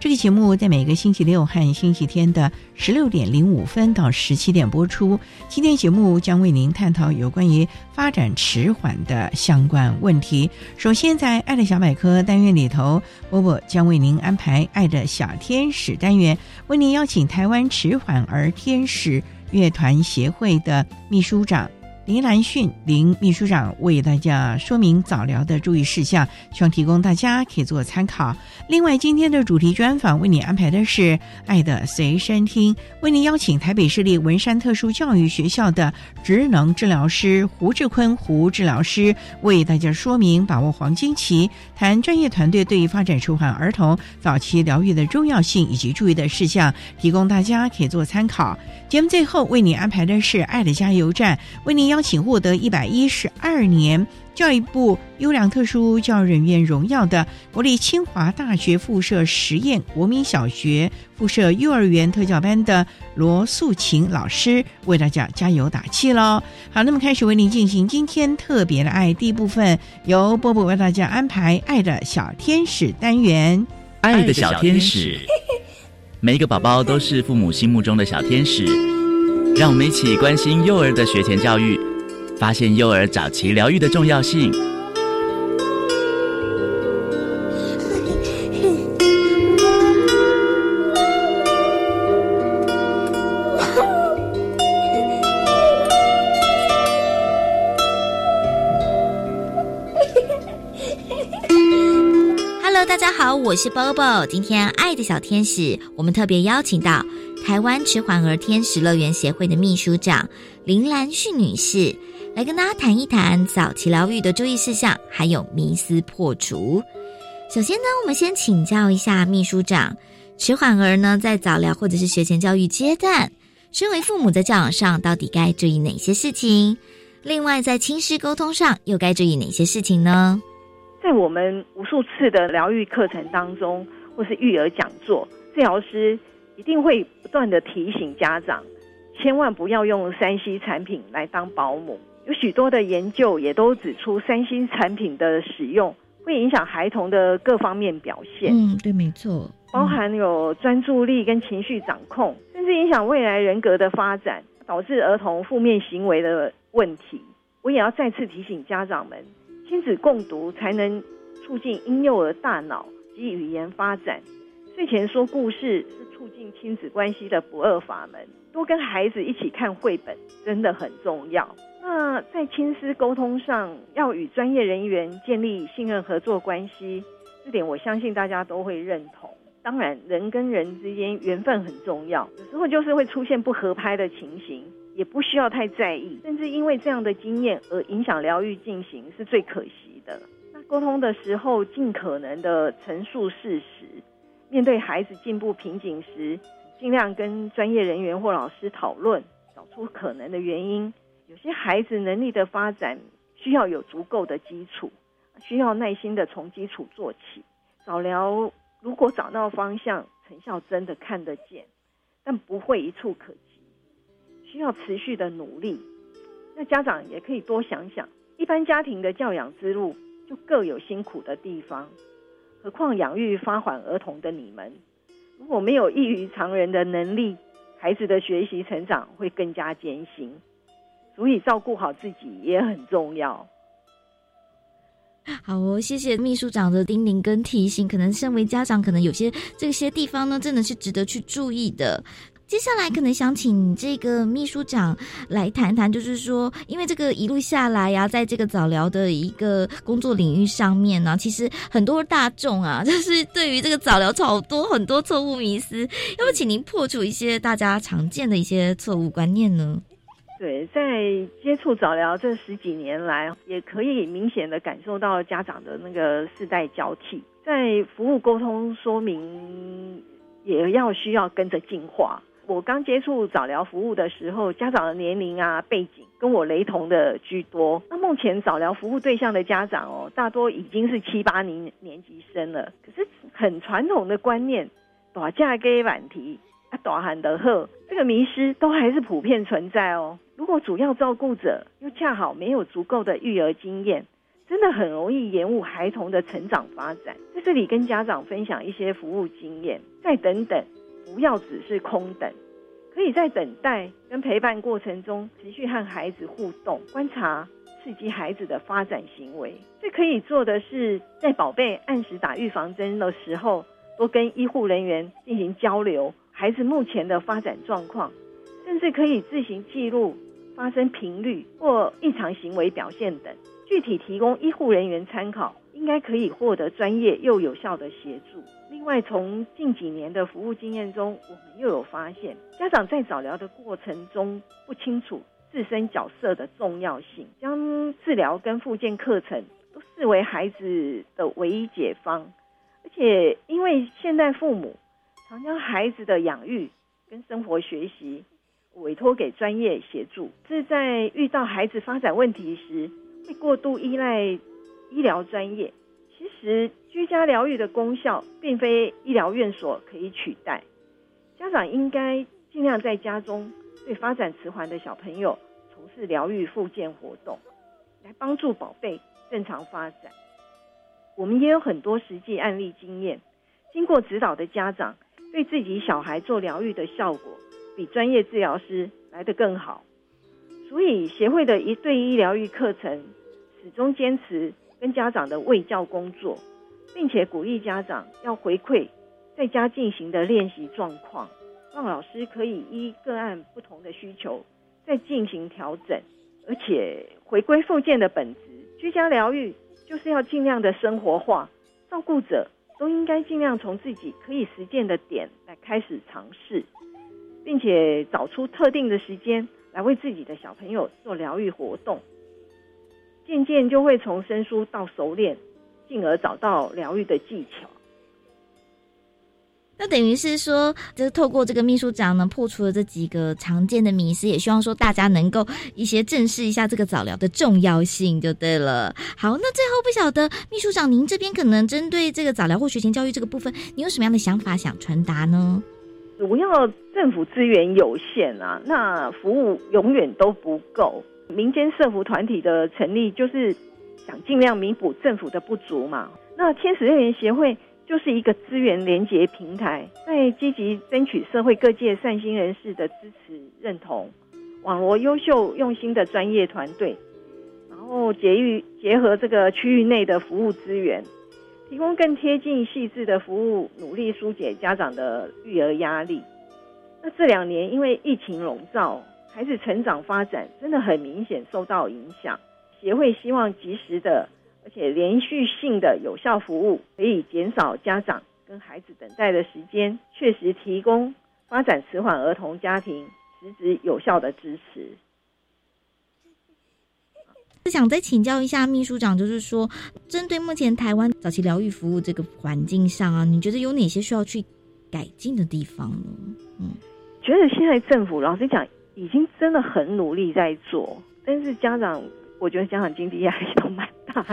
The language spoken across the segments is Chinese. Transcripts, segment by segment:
这个节目在每个星期六和星期天的十六点零五分到十七点播出。今天节目将为您探讨有关于发展迟缓的相关问题。首先，在“爱的小百科”单元里头，波波将为您安排“爱的小天使”单元，为您邀请台湾迟缓儿天使乐团协会的秘书长。林兰训林秘书长为大家说明早疗的注意事项，希望提供大家可以做参考。另外，今天的主题专访为你安排的是《爱的随身听》，为您邀请台北市立文山特殊教育学校的职能治疗师胡志坤胡治疗师为大家说明把握黄金期，谈专业团队对于发展迟缓儿童早期疗愈的重要性以及注意的事项，提供大家可以做参考。节目最后为你安排的是《爱的加油站》，为您邀请获得一百一十二年教育部优良特殊教育人员荣耀的国立清华大学附设实验国民小学附设幼儿园特教班的罗素琴老师，为大家加油打气喽！好，那么开始为您进行今天特别的爱第一部分，由波波为大家安排《爱的小天使》单元，《爱的小天使》。每一个宝宝都是父母心目中的小天使，让我们一起关心幼儿的学前教育，发现幼儿早期疗愈的重要性。哈喽，大家好我是 Bobo，今天爱的小天使，我们特别邀请到台湾迟缓儿天使乐园协会的秘书长林兰旭女士，来跟大家谈一谈早期疗愈的注意事项，还有迷思破除。首先呢，我们先请教一下秘书长，迟缓儿呢在早疗或者是学前教育阶段，身为父母在教养上到底该注意哪些事情？另外，在亲师沟通上又该注意哪些事情呢？在我们无数次的疗愈课程当中，或是育儿讲座，治疗师一定会不断的提醒家长，千万不要用三 C 产品来当保姆。有许多的研究也都指出，三星产品的使用会影响孩童的各方面表现。嗯，对，没错，包含有专注力跟情绪掌控，甚至影响未来人格的发展，导致儿童负面行为的问题。我也要再次提醒家长们。亲子共读才能促进婴幼儿大脑及语言发展。睡前说故事是促进亲子关系的不二法门。多跟孩子一起看绘本真的很重要。那在亲师沟通上，要与专业人员建立信任合作关系，这点我相信大家都会认同。当然，人跟人之间缘分很重要，有时候就是会出现不合拍的情形。也不需要太在意，甚至因为这样的经验而影响疗愈进行是最可惜的。那沟通的时候，尽可能的陈述事实，面对孩子进步瓶颈时，尽量跟专业人员或老师讨论，找出可能的原因。有些孩子能力的发展需要有足够的基础，需要耐心的从基础做起。早疗如果找到方向，成效真的看得见，但不会一触可及。需要持续的努力，那家长也可以多想想，一般家庭的教养之路就各有辛苦的地方，何况养育发缓儿童的你们，如果没有异于常人的能力，孩子的学习成长会更加艰辛。足以照顾好自己也很重要。好哦，谢谢秘书长的叮咛跟提醒。可能身为家长，可能有些这些地方呢，真的是值得去注意的。接下来可能想请这个秘书长来谈谈，就是说，因为这个一路下来呀，在这个早疗的一个工作领域上面呢，其实很多大众啊，就是对于这个早疗好多很多错误迷思，要不请您破除一些大家常见的一些错误观念呢？对，在接触早疗这十几年来，也可以明显的感受到家长的那个世代交替，在服务沟通说明也要需要跟着进化。我刚接触早疗服务的时候，家长的年龄啊背景跟我雷同的居多。那目前早疗服务对象的家长哦，大多已经是七八年年级生了，可是很传统的观念，打架给晚提。啊，大喊的喝，这个迷失都还是普遍存在哦。如果主要照顾者又恰好没有足够的育儿经验，真的很容易延误孩童的成长发展。在这里跟家长分享一些服务经验，再等等，不要只是空等，可以在等待跟陪伴过程中持续和孩子互动，观察刺激孩子的发展行为。最可以做的是，在宝贝按时打预防针的时候，多跟医护人员进行交流。孩子目前的发展状况，甚至可以自行记录发生频率或异常行为表现等，具体提供医护人员参考，应该可以获得专业又有效的协助。另外，从近几年的服务经验中，我们又有发现，家长在早疗的过程中不清楚自身角色的重要性，将治疗跟复健课程都视为孩子的唯一解方，而且因为现代父母。常将孩子的养育跟生活学习委托给专业协助，是在遇到孩子发展问题时，会过度依赖医疗专业。其实居家疗愈的功效并非医疗院所可以取代。家长应该尽量在家中对发展迟缓的小朋友从事疗愈复健活动，来帮助宝贝正常发展。我们也有很多实际案例经验，经过指导的家长。对自己小孩做疗愈的效果，比专业治疗师来得更好。所以协会的一对一疗愈课程，始终坚持跟家长的卫教工作，并且鼓励家长要回馈在家进行的练习状况，让老师可以依个案不同的需求再进行调整，而且回归复健的本质，居家疗愈就是要尽量的生活化，照顾者。都应该尽量从自己可以实践的点来开始尝试，并且找出特定的时间来为自己的小朋友做疗愈活动，渐渐就会从生疏到熟练，进而找到疗愈的技巧。那等于是说，就是透过这个秘书长呢，破除了这几个常见的迷思，也希望说大家能够一些正视一下这个早疗的重要性，就对了。好，那最后不晓得秘书长您这边可能针对这个早疗或学前教育这个部分，你有什么样的想法想传达呢？主要政府资源有限啊，那服务永远都不够。民间社服团体的成立，就是想尽量弥补政府的不足嘛。那天使乐园协会。就是一个资源连接平台，在积极争取社会各界善心人士的支持认同，网罗优秀用心的专业团队，然后结育结合这个区域内的服务资源，提供更贴近细致的服务，努力疏解家长的育儿压力。那这两年因为疫情笼罩，孩子成长发展真的很明显受到影响，协会希望及时的。而且连续性的有效服务，可以减少家长跟孩子等待的时间，确实提供发展迟缓儿童家庭实质有效的支持。想再请教一下秘书长，就是说，针对目前台湾早期疗愈服务这个环境上啊，你觉得有哪些需要去改进的地方呢？嗯，觉得现在政府老实讲，已经真的很努力在做，但是家长，我觉得家长经济压力都蛮大。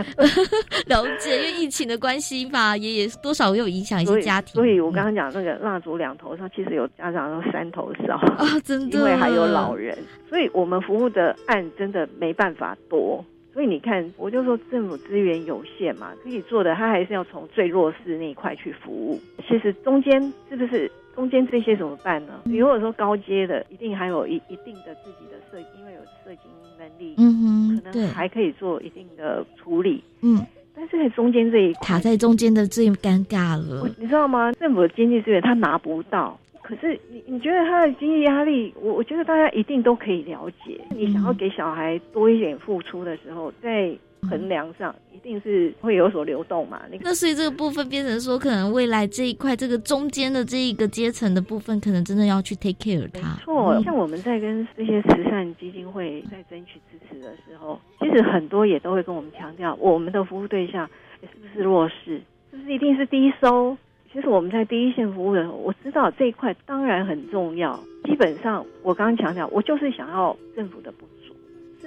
了解，因为疫情的关系吧，也也多少有影响一些家庭。所以我刚刚讲那个蜡烛两头烧，其实有家长说三头烧啊，真的，因为还有老人，所以我们服务的案真的没办法多。所以你看，我就说政府资源有限嘛，可以做的，他还是要从最弱势那一块去服务。其实中间是不是中间这些怎么办呢？你如果说高阶的，一定还有一一定的自己的设，因为有设计能力，嗯哼，可能还可以做一定的处理，嗯。但是在中间这一，卡在中间的最尴尬了，你知道吗？政府的经济资源他拿不到。可是你你觉得他的经济压力，我我觉得大家一定都可以了解。你想要给小孩多一点付出的时候，在衡量上一定是会有所流动嘛。那所以这个部分变成说，可能未来这一块这个中间的这一个阶层的部分，可能真的要去 take care 它。错，像我们在跟这些慈善基金会在争取支持的时候，其实很多也都会跟我们强调，我们的服务对象是不是弱势，是不是一定是低收。其实我们在第一线服务的时候，我知道这一块当然很重要。基本上，我刚刚强调，我就是想要政府的补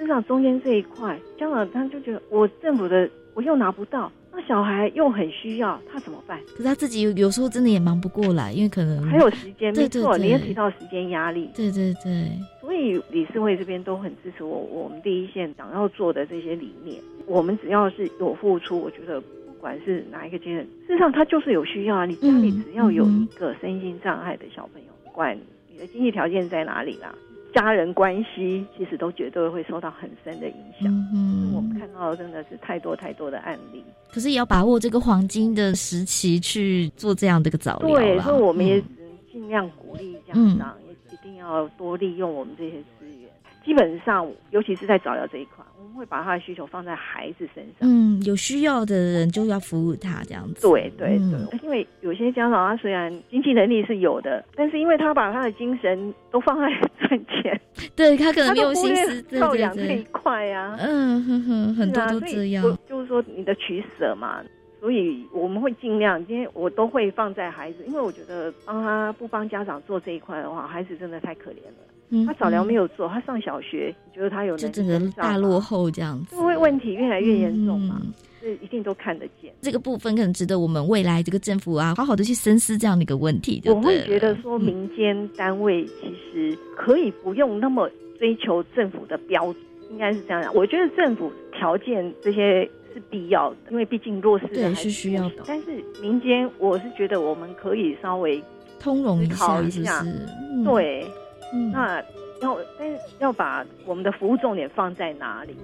助。事实上，中间这一块，家长他就觉得我政府的我又拿不到，那小孩又很需要，他怎么办？可是他自己有有时候真的也忙不过来，因为可能还有时间，没错，你也提到时间压力。对对对。所以理事会这边都很支持我，我们第一线想要做的这些理念，我们只要是有付出，我觉得。不管是哪一个阶段，事实上他就是有需要啊。你家里只要有一个身心障碍的小朋友，不管你的经济条件在哪里啦，家人关系其实都绝对会受到很深的影响。嗯，我们看到真的是太多太多的案例。可是也要把握这个黄金的时期去做这样的一个早疗对，所以我们也尽量鼓励家长，也一定要多利用我们这些资源。基本上，尤其是在早疗这一块。会把他的需求放在孩子身上，嗯，有需要的人就要服务他这样子。对对对，因为有些家长他虽然经济能力是有的，但是因为他把他的精神都放在赚钱，对他可能没有心思照养这一块呀。嗯哼哼，很多都这样，就是说你的取舍嘛。所以我们会尽量，今天我都会放在孩子，因为我觉得帮他不帮家长做这一块的话，孩子真的太可怜了。他早疗没有做，他上小学，你觉得他有就整个大落后这样子，就会问题越来越严重嘛？是一定都看得见。这个部分可能值得我们未来这个政府啊，好好的去深思这样的一个问题。我会觉得说，民间单位其实可以不用那么追求政府的标准，应该是这样。我觉得政府条件这些是必要的，因为毕竟弱势对是需要的。但是民间，我是觉得我们可以稍微通融一下，一下，对。那要，但是要把我们的服务重点放在哪里？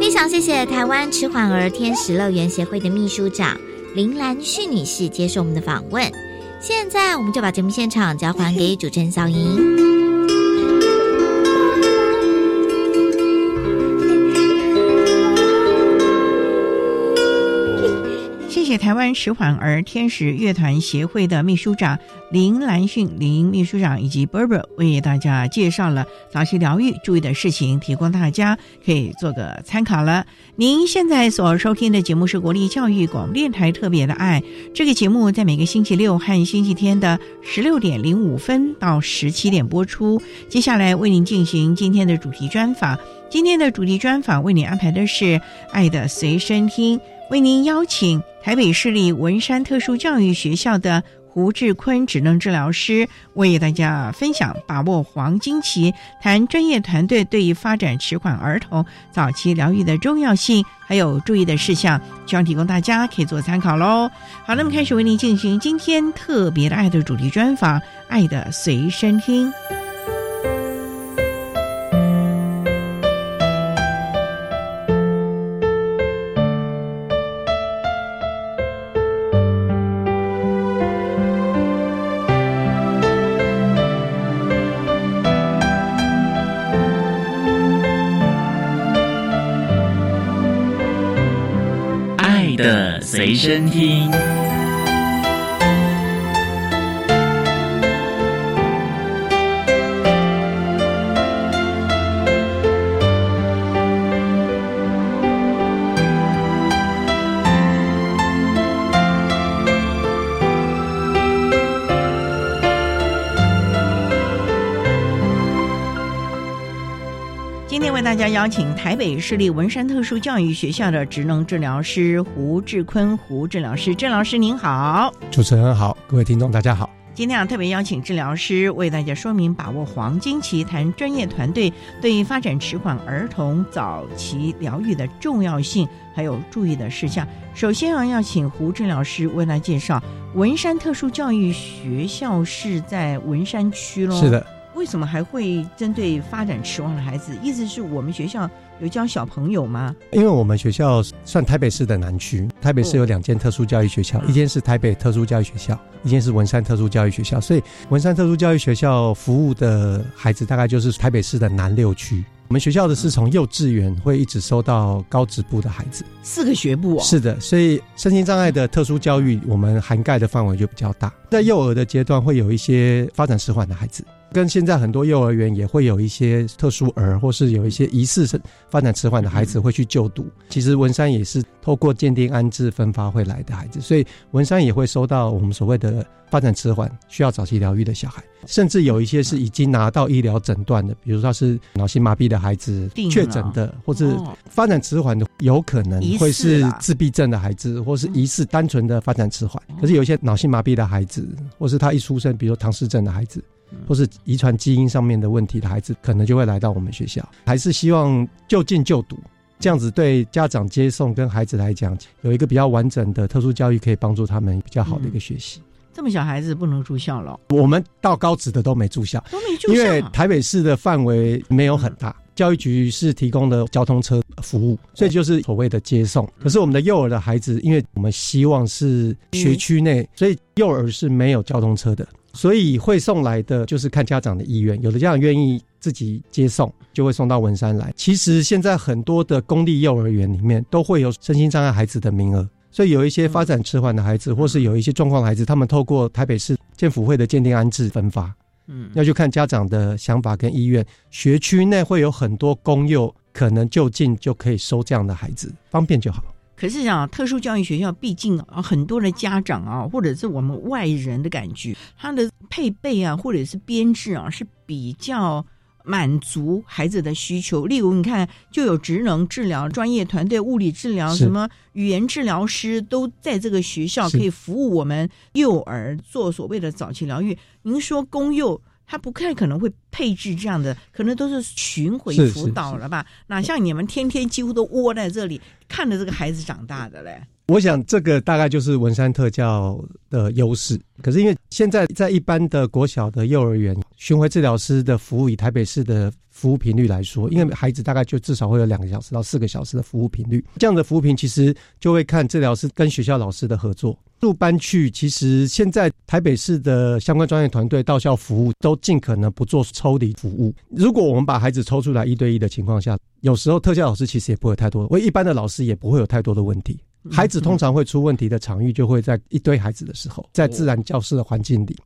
非常谢谢台湾迟缓儿天使乐园协会的秘书长林兰旭女士接受我们的访问。现在，我们就把节目现场交还给主持人小莹。台湾迟缓儿天使乐团协会的秘书长林兰训林秘书长以及 Berber 为大家介绍了早期疗愈注意的事情，提供大家可以做个参考了。您现在所收听的节目是国立教育广播电台特别的爱，这个节目在每个星期六和星期天的十六点零五分到十七点播出。接下来为您进行今天的主题专访，今天的主题专访为您安排的是《爱的随身听》。为您邀请台北市立文山特殊教育学校的胡志坤职能治疗师，为大家分享把握黄金期，谈专业团队对于发展迟缓儿童早期疗愈的重要性，还有注意的事项，希望提供大家可以做参考喽。好，那么开始为您进行今天特别的爱的主题专访，《爱的随身听》。身听。邀请台北市立文山特殊教育学校的职能治疗师胡志坤胡治疗师，郑老师您好，主持人好，各位听众大家好。今天啊，特别邀请治疗师为大家说明把握黄金期，谈专业团队对发展迟缓儿童早期疗愈的重要性，还有注意的事项。首先啊，要请胡治疗师为大家介绍文山特殊教育学校是在文山区喽。是的。为什么还会针对发展迟缓的孩子？意思是我们学校有教小朋友吗？因为我们学校算台北市的南区，台北市有两间特殊教育学校，一间是台北特殊教育学校，一间是文山特殊教育学校。所以文山特殊教育学校服务的孩子大概就是台北市的南六区。我们学校的是从幼稚园会一直收到高职部的孩子，四个学部哦。是的，所以身心障碍的特殊教育，我们涵盖的范围就比较大。在幼儿的阶段，会有一些发展迟缓的孩子。跟现在很多幼儿园也会有一些特殊儿，或是有一些疑似发展迟缓的孩子会去就读。其实文山也是透过鉴定安置分发会来的孩子，所以文山也会收到我们所谓的发展迟缓需要早期疗愈的小孩，甚至有一些是已经拿到医疗诊断的，比如说是脑性麻痹的孩子确诊的，或是发展迟缓的，有可能会是自闭症的孩子，或是疑似单纯的发展迟缓。可是有一些脑性麻痹的孩子，或是他一出生，比如唐氏症的孩子。或是遗传基因上面的问题的孩子，可能就会来到我们学校。还是希望就近就读，这样子对家长接送跟孩子来讲，有一个比较完整的特殊教育，可以帮助他们比较好的一个学习。这么小孩子不能住校了？我们到高职的都没住校，都没住校，因为台北市的范围没有很大，教育局是提供的交通车服务，所以就是所谓的接送。可是我们的幼儿的孩子，因为我们希望是学区内，所以幼儿是没有交通车的。所以会送来的就是看家长的意愿，有的家长愿意自己接送，就会送到文山来。其实现在很多的公立幼儿园里面都会有身心障碍孩子的名额，所以有一些发展迟缓的孩子，或是有一些状况的孩子，他们透过台北市建辅会的鉴定安置分发。嗯，要去看家长的想法跟意愿。学区内会有很多公幼，可能就近就可以收这样的孩子，方便就好。可是啊特殊教育学校，毕竟啊，很多的家长啊，或者是我们外人的感觉，它的配备啊，或者是编制啊，是比较满足孩子的需求。例如，你看，就有职能治疗专业团队、物理治疗、什么语言治疗师，都在这个学校可以服务我们幼儿做所谓的早期疗愈。您说公幼？他不太可能会配置这样的，可能都是巡回辅导了吧？哪像你们天天几乎都窝在这里看着这个孩子长大的嘞？我想这个大概就是文山特教的优势。可是因为现在在一般的国小的幼儿园，巡回治疗师的服务以台北市的服务频率来说，因为孩子大概就至少会有两个小时到四个小时的服务频率，这样的服务频其实就会看治疗师跟学校老师的合作。入班去，其实现在台北市的相关专业团队到校服务都尽可能不做抽离服务。如果我们把孩子抽出来一对一的情况下，有时候特教老师其实也不会太多，我一般的老师也不会有太多的问题。孩子通常会出问题的场域就会在一堆孩子的时候，在自然教室的环境里，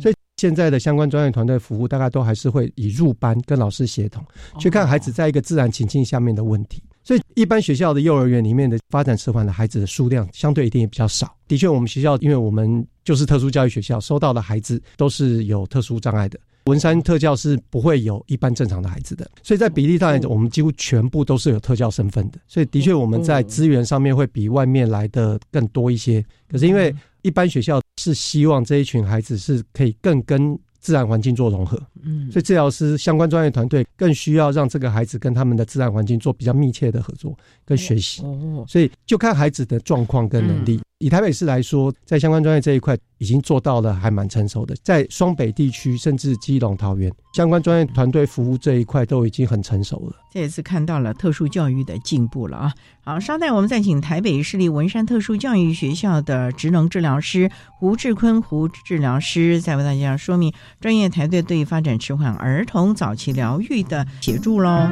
所以现在的相关专业团队服务大概都还是会以入班跟老师协同去看孩子在一个自然情境下面的问题。所以，一般学校的幼儿园里面的发展迟缓的孩子的数量相对一定也比较少。的确，我们学校因为我们就是特殊教育学校，收到的孩子都是有特殊障碍的。文山特教是不会有一般正常的孩子的，所以在比例上来讲，我们几乎全部都是有特教身份的。所以，的确我们在资源上面会比外面来的更多一些。可是，因为一般学校是希望这一群孩子是可以更跟。自然环境做融合，嗯，所以治疗师相关专业团队更需要让这个孩子跟他们的自然环境做比较密切的合作跟学习，哦，所以就看孩子的状况跟能力。以台北市来说，在相关专业这一块已经做到了还蛮成熟的，在双北地区甚至基隆、桃园，相关专业团队服务这一块都已经很成熟了。这也是看到了特殊教育的进步了啊！好，稍待我们再请台北市立文山特殊教育学校的职能治疗师胡志坤胡治疗师，再为大家说明专业团队对发展迟缓儿童早期疗愈的协助喽。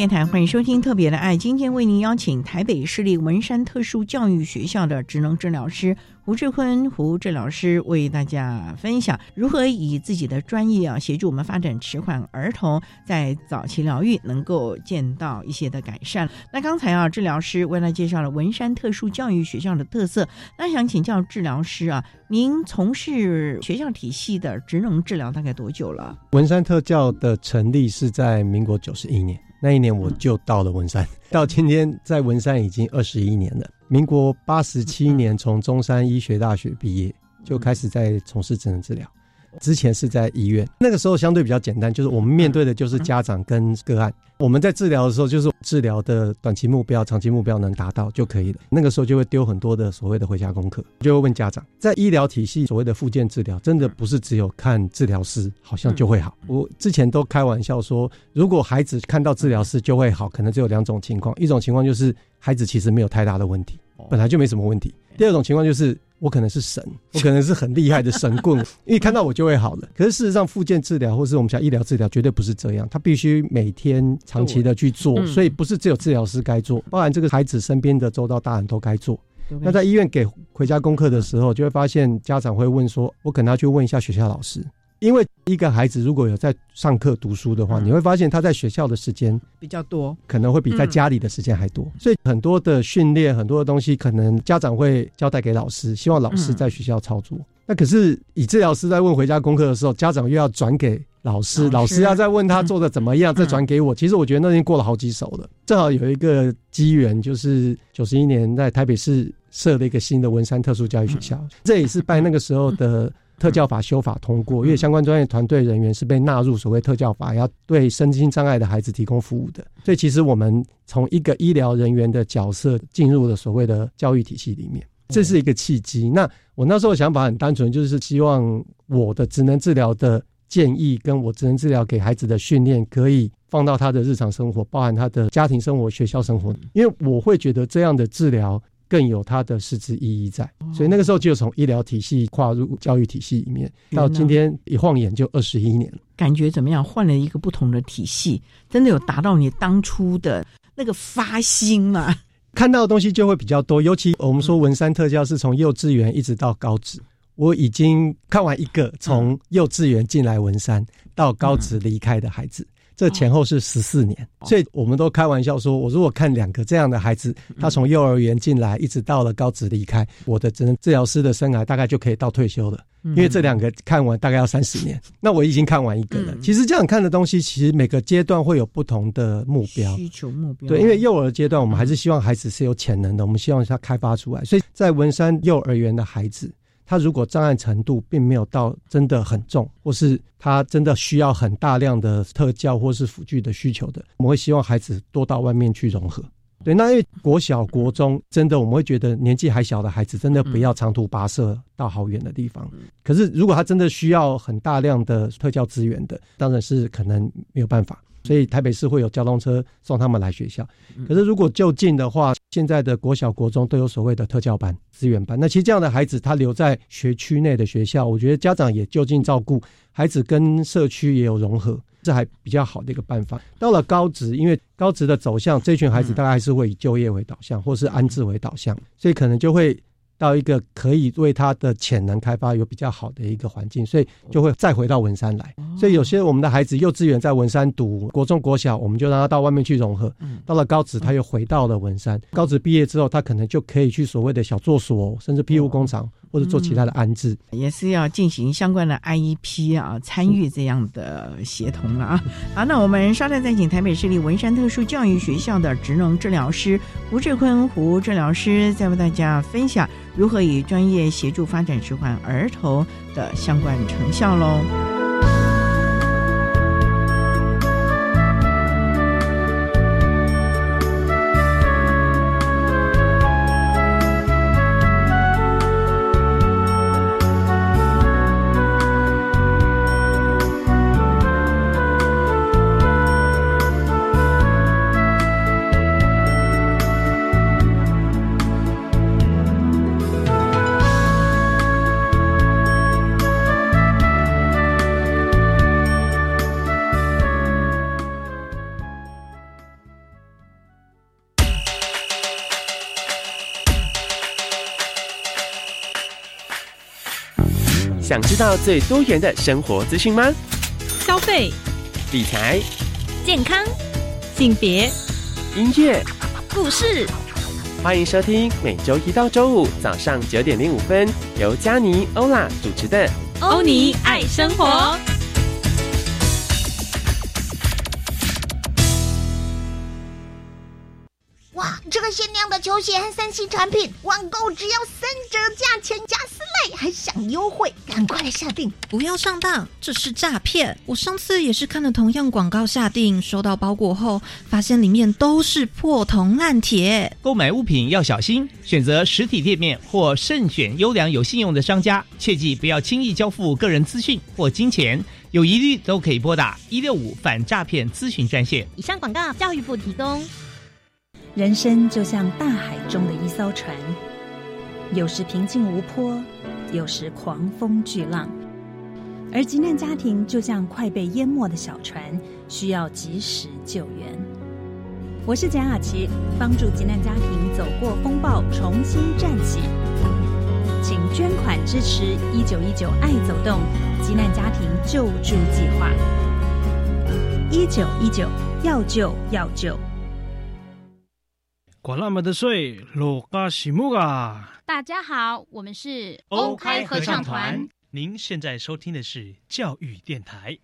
电台，欢迎收听《特别的爱》。今天为您邀请台北市立文山特殊教育学校的职能治疗师胡志坤胡治疗师，为大家分享如何以自己的专业啊，协助我们发展迟缓儿童在早期疗愈能够见到一些的改善。那刚才啊，治疗师为了介绍了文山特殊教育学校的特色，那想请教治疗师啊，您从事学校体系的职能治疗大概多久了？文山特教的成立是在民国九十一年。那一年我就到了文山，到今天在文山已经二十一年了。民国八十七年从中山医学大学毕业，就开始在从事智能治疗。之前是在医院，那个时候相对比较简单，就是我们面对的就是家长跟个案。我们在治疗的时候，就是治疗的短期目标、长期目标能达到就可以了。那个时候就会丢很多的所谓的回家功课，就会问家长，在医疗体系所谓的复健治疗，真的不是只有看治疗师好像就会好。我之前都开玩笑说，如果孩子看到治疗师就会好，可能只有两种情况：一种情况就是孩子其实没有太大的问题，本来就没什么问题；第二种情况就是。我可能是神，我可能是很厉害的神棍，因为看到我就会好了。可是事实上，复健治疗或是我们讲医疗治疗，绝对不是这样。他必须每天长期的去做，所以不是只有治疗师该做，包含这个孩子身边的周到大人都该做。那在医院给回家功课的时候，就会发现家长会问说：“我可能要去问一下学校老师。”因为一个孩子如果有在上课读书的话，你会发现他在学校的时间比较多，可能会比在家里的时间还多。所以很多的训练，很多的东西，可能家长会交代给老师，希望老师在学校操作。那可是以治疗师在问回家功课的时候，家长又要转给老师，老师要再问他做的怎么样，再转给我。其实我觉得那已经过了好几手了。正好有一个机缘，就是九十一年在台北市设了一个新的文山特殊教育学校，这也是拜那个时候的。特教法修法通过，因为相关专业团队人员是被纳入所谓特教法，要对身心障碍的孩子提供服务的。所以，其实我们从一个医疗人员的角色进入了所谓的教育体系里面，这是一个契机。那我那时候想法很单纯，就是希望我的职能治疗的建议，跟我职能治疗给孩子的训练，可以放到他的日常生活，包含他的家庭生活、学校生活。因为我会觉得这样的治疗。更有它的实质意义在，所以那个时候就从医疗体系跨入教育体系里面，到今天一晃眼就二十一年了。感觉怎么样？换了一个不同的体系，真的有达到你当初的那个发心吗？看到的东西就会比较多，尤其我们说文山特教是从幼稚园一直到高职，我已经看完一个从幼稚园进来文山到高职离开的孩子。这前后是十四年，所以我们都开玩笑说，我如果看两个这样的孩子，他从幼儿园进来，一直到了高职离开，我的只能治疗师的生涯大概就可以到退休了。因为这两个看完大概要三十年，那我已经看完一个了。其实这样看的东西，其实每个阶段会有不同的目标、需求目标。对，因为幼儿阶段我们还是希望孩子是有潜能的，我们希望他开发出来。所以在文山幼儿园的孩子。他如果障碍程度并没有到真的很重，或是他真的需要很大量的特教或是辅具的需求的，我们会希望孩子多到外面去融合。对，那因为国小、国中真的我们会觉得年纪还小的孩子真的不要长途跋涉到好远的地方。可是如果他真的需要很大量的特教资源的，当然是可能没有办法。所以台北市会有交通车送他们来学校。可是如果就近的话，现在的国小、国中都有所谓的特教班、资源班。那其实这样的孩子，他留在学区内的学校，我觉得家长也就近照顾孩子，跟社区也有融合，这还比较好的一个办法。到了高职，因为高职的走向，这群孩子大概还是会以就业为导向，或是安置为导向，所以可能就会。到一个可以为他的潜能开发有比较好的一个环境，所以就会再回到文山来。所以有些我们的孩子幼稚园在文山读，国中、国小，我们就让他到外面去融合。到了高职，他又回到了文山。高职毕业之后，他可能就可以去所谓的小作所，甚至庇护工厂。或者做其他的安置，也是要进行相关的 IEP 啊，参与这样的协同了啊。好，那我们稍待再请台北市立文山特殊教育学校的职能治疗师胡志坤胡治疗师，再为大家分享如何以专业协助发展迟缓儿童的相关成效喽。道最多元的生活资讯吗？消费、理财、健康、性别、音乐、故事，欢迎收听每周一到周五早上九点零五分，由佳妮欧拉主持的《欧尼爱生活》。鞋和三 C 产品，网购只要三折价钱加四类，还享优惠，赶快来下定！不要上当，这是诈骗！我上次也是看了同样广告下定，收到包裹后，发现里面都是破铜烂铁。购买物品要小心，选择实体店面或慎选优良有信用的商家，切记不要轻易交付个人资讯或金钱。有疑虑都可以拨打一六五反诈骗咨询专线。以上广告，教育部提供。人生就像大海中的一艘船，有时平静无波，有时狂风巨浪。而急难家庭就像快被淹没的小船，需要及时救援。我是简雅琪，帮助急难家庭走过风暴，重新站起。请捐款支持一九一九爱走动急难家庭救助计划。一九一九要救要救。管那么的水，罗嘎西木啊！大家好，我们是欧开合唱团。您现在收听的是教育电台。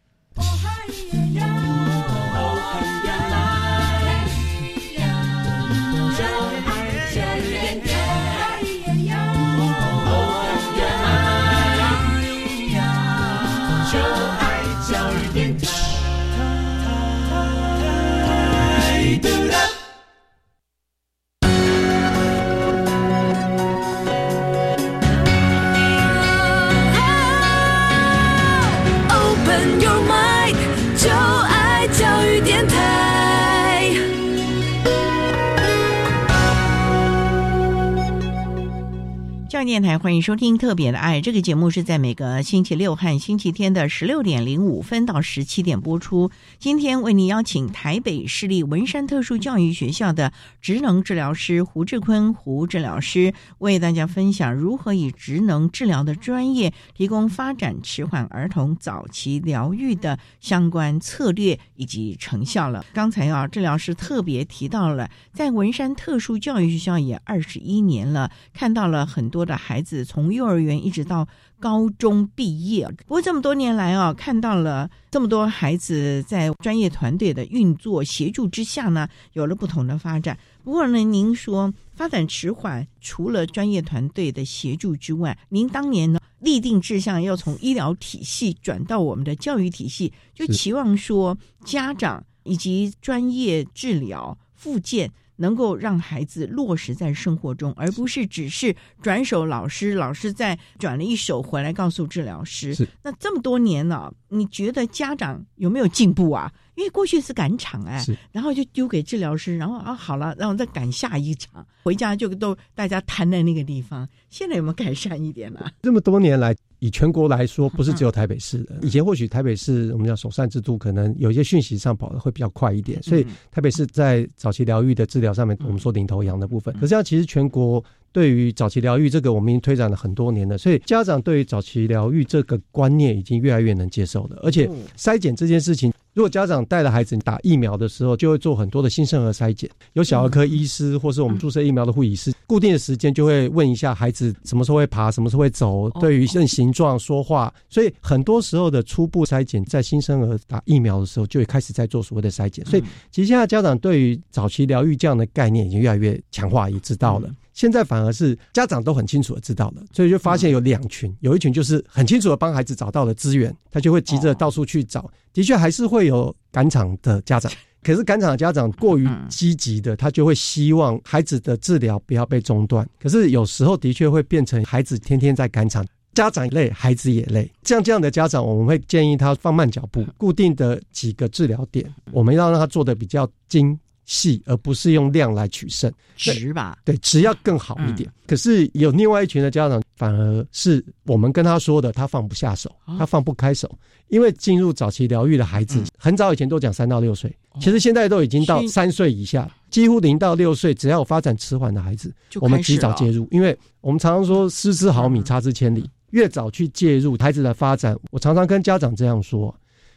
电台欢迎收听《特别的爱》这个节目，是在每个星期六和星期天的十六点零五分到十七点播出。今天为您邀请台北市立文山特殊教育学校的职能治疗师胡志坤胡治疗师，为大家分享如何以职能治疗的专业，提供发展迟缓儿童早期疗愈的相关策略以及成效了。刚才啊，治疗师特别提到了，在文山特殊教育学校也二十一年了，看到了很多。的孩子从幼儿园一直到高中毕业，不过这么多年来啊，看到了这么多孩子在专业团队的运作协助之下呢，有了不同的发展。不过呢，您说发展迟缓，除了专业团队的协助之外，您当年呢立定志向要从医疗体系转到我们的教育体系，就期望说家长以及专业治疗附件。能够让孩子落实在生活中，而不是只是转手老师，老师再转了一手回来告诉治疗师。那这么多年了，你觉得家长有没有进步啊？因为过去是赶场哎，然后就丢给治疗师，然后啊好了，然后再赶下一场，回家就都大家瘫在那个地方。现在有没有改善一点呢？这么多年来。以全国来说，不是只有台北市的。以前或许台北市我们叫首善之都，可能有一些讯息上跑的会比较快一点，所以台北市在早期疗愈的治疗上面，我们说领头羊的部分。可是，要其实全国对于早期疗愈这个，我们已经推展了很多年了，所以家长对于早期疗愈这个观念已经越来越能接受了。而且，筛检这件事情，如果家长带了孩子打疫苗的时候，就会做很多的新生儿筛检，有小儿科医师或是我们注射疫苗的护理师，固定的时间就会问一下孩子什么时候会爬，什么时候会走，对于认形状、说话，所以很多时候的初步筛检，在新生儿打疫苗的时候就会开始在做所谓的筛检。所以，其实现在家长对于早期疗愈这样的概念已经越来越强化，也知道了。现在反而是家长都很清楚的知道了，所以就发现有两群，有一群就是很清楚的帮孩子找到了资源，他就会急着到处去找。的确还是会有赶场的家长，可是赶场的家长过于积极的，他就会希望孩子的治疗不要被中断。可是有时候的确会变成孩子天天在赶场，家长累，孩子也累。像这样的家长，我们会建议他放慢脚步，固定的几个治疗点，我们要让他做的比较精。细，而不是用量来取胜，值吧？对，值要更好一点。可是有另外一群的家长，反而是我们跟他说的，他放不下手，他放不开手。因为进入早期疗愈的孩子，很早以前都讲三到六岁，其实现在都已经到三岁以下，几乎零到六岁，只要有发展迟缓的孩子，我们及早介入。因为我们常常说，失之毫米，差之千里。越早去介入孩子的发展，我常常跟家长这样说：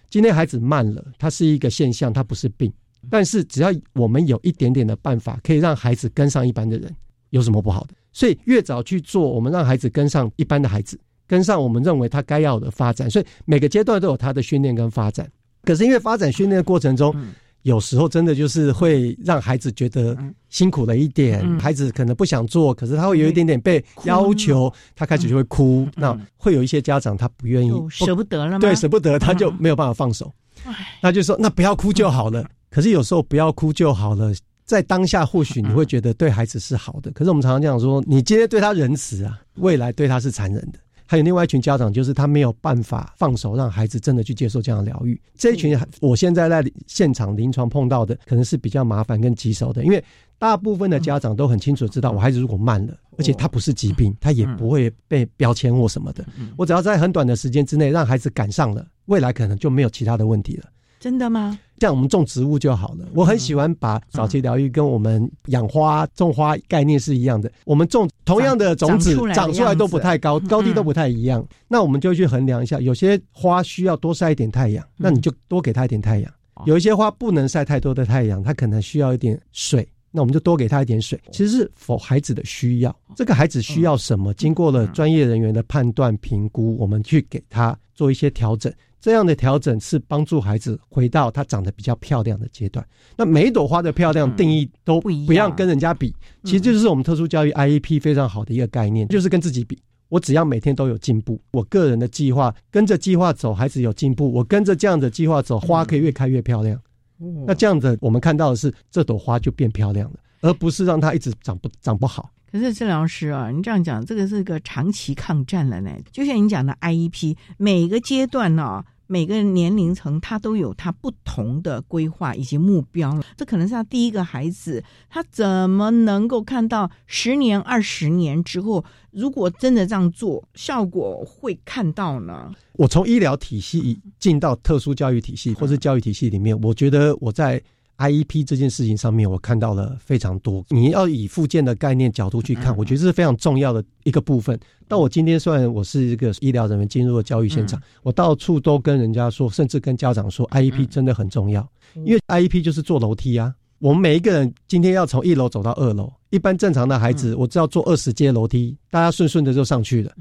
今天孩子慢了，它是一个现象，它不是病。但是只要我们有一点点的办法，可以让孩子跟上一般的人，有什么不好的？所以越早去做，我们让孩子跟上一般的孩子，跟上我们认为他该要的发展。所以每个阶段都有他的训练跟发展。可是因为发展训练的过程中，有时候真的就是会让孩子觉得辛苦了一点，孩子可能不想做，可是他会有一点点被要求，他开始就会哭。那会有一些家长他不愿意，舍不得了吗？对，舍不得，他就没有办法放手。那就说那不要哭就好了。可是有时候不要哭就好了，在当下或许你会觉得对孩子是好的。可是我们常常讲说，你今天对他仁慈啊，未来对他是残忍的。还有另外一群家长，就是他没有办法放手，让孩子真的去接受这样的疗愈。这一群，我现在在现场临床碰到的，可能是比较麻烦跟棘手的，因为大部分的家长都很清楚知道，我孩子如果慢了，而且他不是疾病，他也不会被标签或什么的。我只要在很短的时间之内让孩子赶上了，未来可能就没有其他的问题了。真的吗？像我们种植物就好了。我很喜欢把早期疗愈跟我们养花种花概念是一样的。我们种同样的种子，长出来都不太高，高低都不太一样。那我们就去衡量一下，有些花需要多晒一点太阳，那你就多给它一点太阳；有一些花不能晒太多的太阳，它可能需要一点水，那我们就多给它一点水。其实是否孩子的需要，这个孩子需要什么，经过了专业人员的判断评估，我们去给他做一些调整。这样的调整是帮助孩子回到他长得比较漂亮的阶段。那每一朵花的漂亮定义都不一样，不要跟人家比。其实这就是我们特殊教育 IEP 非常好的一个概念，就是跟自己比。我只要每天都有进步，我个人的计划跟着计划走，孩子有进步，我跟着这样的计划走，花可以越开越漂亮。那这样子我们看到的是这朵花就变漂亮了，而不是让它一直长不长不好。可是治疗师啊，你这样讲，这个是个长期抗战了呢。就像你讲的 IEP，每个阶段呢，每个年龄层他都有他不同的规划以及目标了。这可能是他第一个孩子，他怎么能够看到十年、二十年之后，如果真的这样做，效果会看到呢？我从医疗体系进到特殊教育体系或是教育体系里面，我觉得我在。IEP 这件事情上面，我看到了非常多。你要以附件的概念角度去看，我觉得这是非常重要的一个部分。但我今天虽然我是一个医疗人员进入了教育现场，我到处都跟人家说，甚至跟家长说，IEP 真的很重要。因为 IEP 就是坐楼梯啊，我们每一个人今天要从一楼走到二楼，一般正常的孩子，我知道坐二十阶楼梯，大家顺顺的就上去了。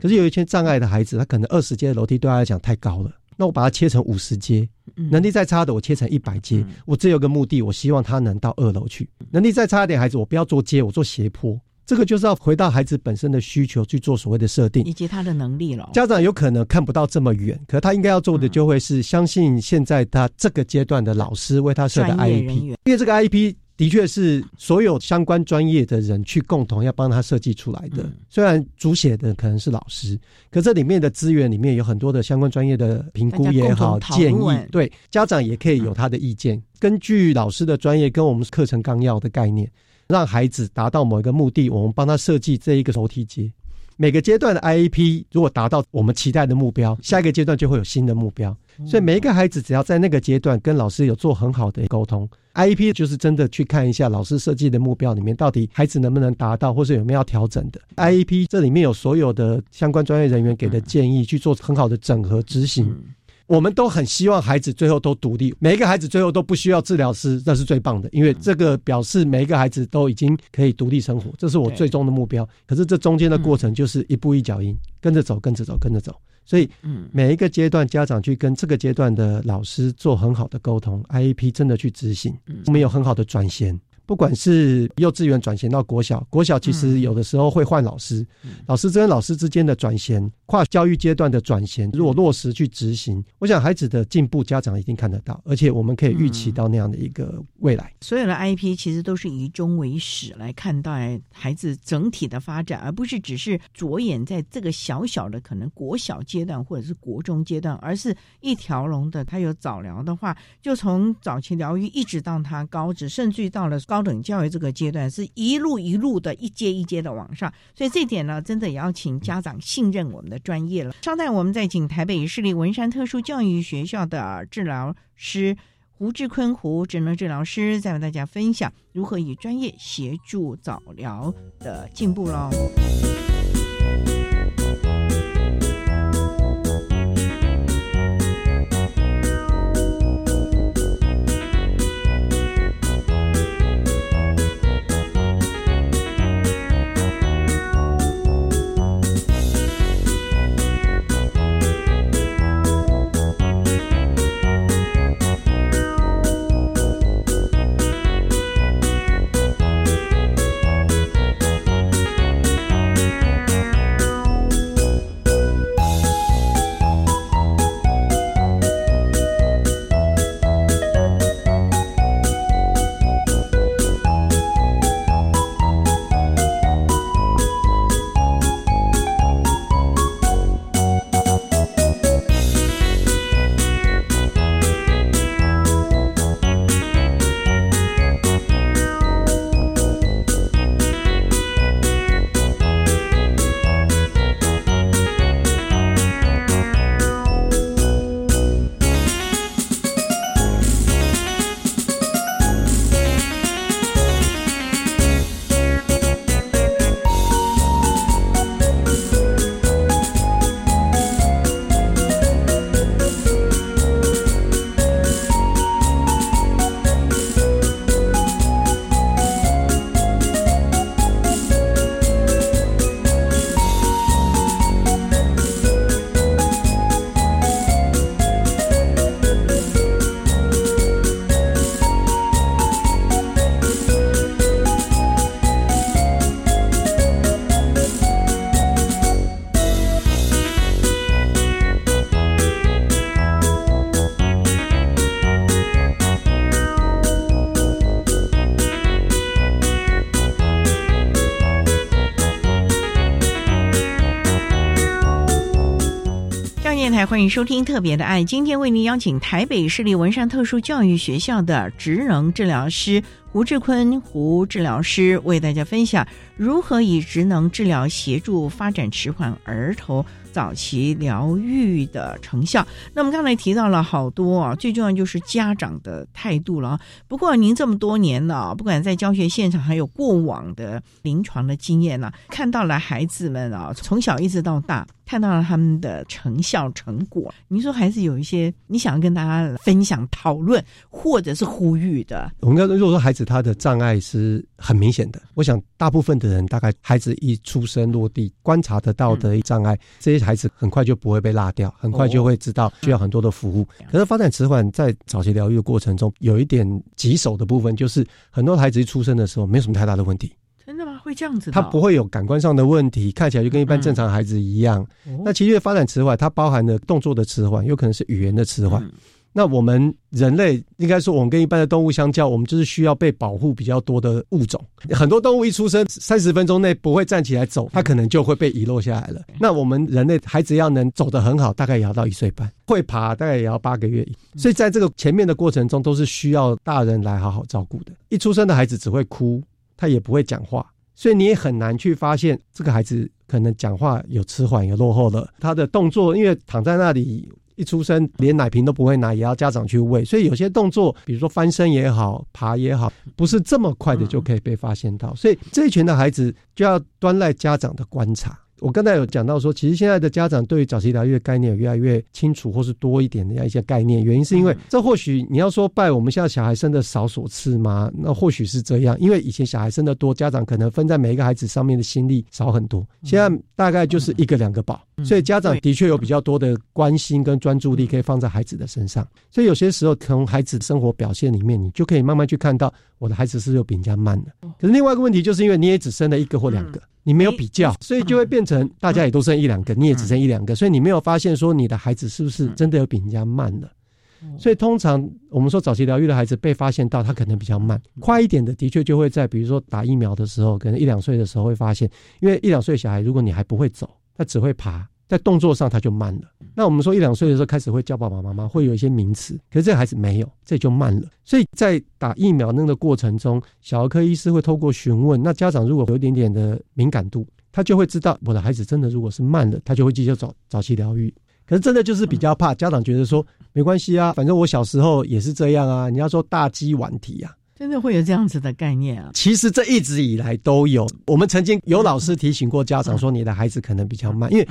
可是有一些障碍的孩子，他可能二十阶楼梯对他来讲太高了。那我把它切成五十阶，能力再差的我切成一百阶。我只有个目的，我希望他能到二楼去。能力再差一点孩子，我不要做阶，我做斜坡。这个就是要回到孩子本身的需求去做所谓的设定，以及他的能力了。家长有可能看不到这么远，可他应该要做的就会是相信现在他这个阶段的老师为他设的 IEP，因为这个 IEP。的确是所有相关专业的人去共同要帮他设计出来的。虽然主写的可能是老师，可这里面的资源里面有很多的相关专业的评估也好建议，对家长也可以有他的意见。根据老师的专业跟我们课程纲要的概念，让孩子达到某一个目的，我们帮他设计这一个楼梯阶。每个阶段的 IEP 如果达到我们期待的目标，下一个阶段就会有新的目标。所以每一个孩子只要在那个阶段跟老师有做很好的沟通，IEP 就是真的去看一下老师设计的目标里面到底孩子能不能达到，或是有没有要调整的。IEP 这里面有所有的相关专业人员给的建议，去做很好的整合执行。我们都很希望孩子最后都独立，每一个孩子最后都不需要治疗师，那是最棒的，因为这个表示每一个孩子都已经可以独立生活，这是我最终的目标。可是这中间的过程就是一步一脚印，跟着走，跟着走，跟着走。所以，每一个阶段家长去跟这个阶段的老师做很好的沟通，IEP 真的去执行，我们有很好的转衔。不管是幼稚园转衔到国小，国小其实有的时候会换老师，老师跟老师之间的转衔，跨教育阶段的转衔，如果落实去执行，我想孩子的进步，家长一定看得到，而且我们可以预期到那样的一个未来。所有的 IP 其实都是以终为始来看待孩子整体的发展，而不是只是着眼在这个小小的可能国小阶段或者是国中阶段，而是一条龙的。他有早疗的话，就从早期疗愈一直到他高职，甚至于到了高。高等教育这个阶段是一路一路的一阶一阶的往上，所以这点呢，真的也要请家长信任我们的专业了。稍待，我们再请台北市立文山特殊教育学校的治疗师胡志坤胡职能治疗师，再为大家分享如何以专业协助早疗的进步喽。欢迎收听《特别的爱》。今天为您邀请台北市立文山特殊教育学校的职能治疗师胡志坤胡治疗师，为大家分享如何以职能治疗协助发展迟缓儿童早期疗愈的成效。那么刚才提到了好多啊，最重要就是家长的态度了。不过您这么多年了，不管在教学现场，还有过往的临床的经验呢，看到了孩子们啊，从小一直到大。看到了他们的成效成果，您说还是有一些你想要跟大家分享、讨论或者是呼吁的。我们要如果说孩子他的障碍是很明显的，我想大部分的人大概孩子一出生落地观察得到的障碍，这些孩子很快就不会被落掉，很快就会知道需要很多的服务。可是发展迟缓在早期疗愈的过程中，有一点棘手的部分，就是很多孩子一出生的时候没有什么太大的问题。真的吗？会这样子？他不会有感官上的问题，看起来就跟一般正常孩子一样。那其实发展迟缓，它包含了动作的迟缓，有可能是语言的迟缓。那我们人类应该说，我们跟一般的动物相较，我们就是需要被保护比较多的物种。很多动物一出生三十分钟内不会站起来走，它可能就会被遗落下来了。那我们人类孩子要能走得很好，大概也要到一岁半；会爬大概也要八个月。所以在这个前面的过程中，都是需要大人来好好照顾的。一出生的孩子只会哭。他也不会讲话，所以你也很难去发现这个孩子可能讲话有迟缓、有落后了。他的动作，因为躺在那里一出生连奶瓶都不会拿，也要家长去喂，所以有些动作，比如说翻身也好、爬也好，不是这么快的就可以被发现到。所以这一群的孩子就要端赖家长的观察。我刚才有讲到说，其实现在的家长对于早期疗愈的概念有越来越清楚，或是多一点的一些概念。原因是因为这或许你要说拜我们现在小孩生的少所赐吗？那或许是这样，因为以前小孩生的多，家长可能分在每一个孩子上面的心力少很多。现在大概就是一个两个宝，所以家长的确有比较多的关心跟专注力可以放在孩子的身上。所以有些时候从孩子生活表现里面，你就可以慢慢去看到我的孩子是有比人家慢的。可是另外一个问题就是因为你也只生了一个或两个。你没有比较，所以就会变成大家也都剩一两个，你也只剩一两个，所以你没有发现说你的孩子是不是真的有比人家慢了。所以通常我们说早期疗愈的孩子被发现到他可能比较慢，快一点的的确就会在比如说打疫苗的时候，可能一两岁的时候会发现，因为一两岁小孩如果你还不会走，他只会爬。在动作上他就慢了。那我们说一两岁的时候开始会叫爸爸妈妈，会有一些名词，可是这个孩子没有，这就慢了。所以在打疫苗那个过程中，小儿科医师会透过询问，那家长如果有一点点的敏感度，他就会知道我的孩子真的如果是慢了，他就会继续早早期疗愈。可是真的就是比较怕家长觉得说没关系啊，反正我小时候也是这样啊。你要说大鸡晚啼啊。真的会有这样子的概念啊？其实这一直以来都有。我们曾经有老师提醒过家长说，你的孩子可能比较慢，因为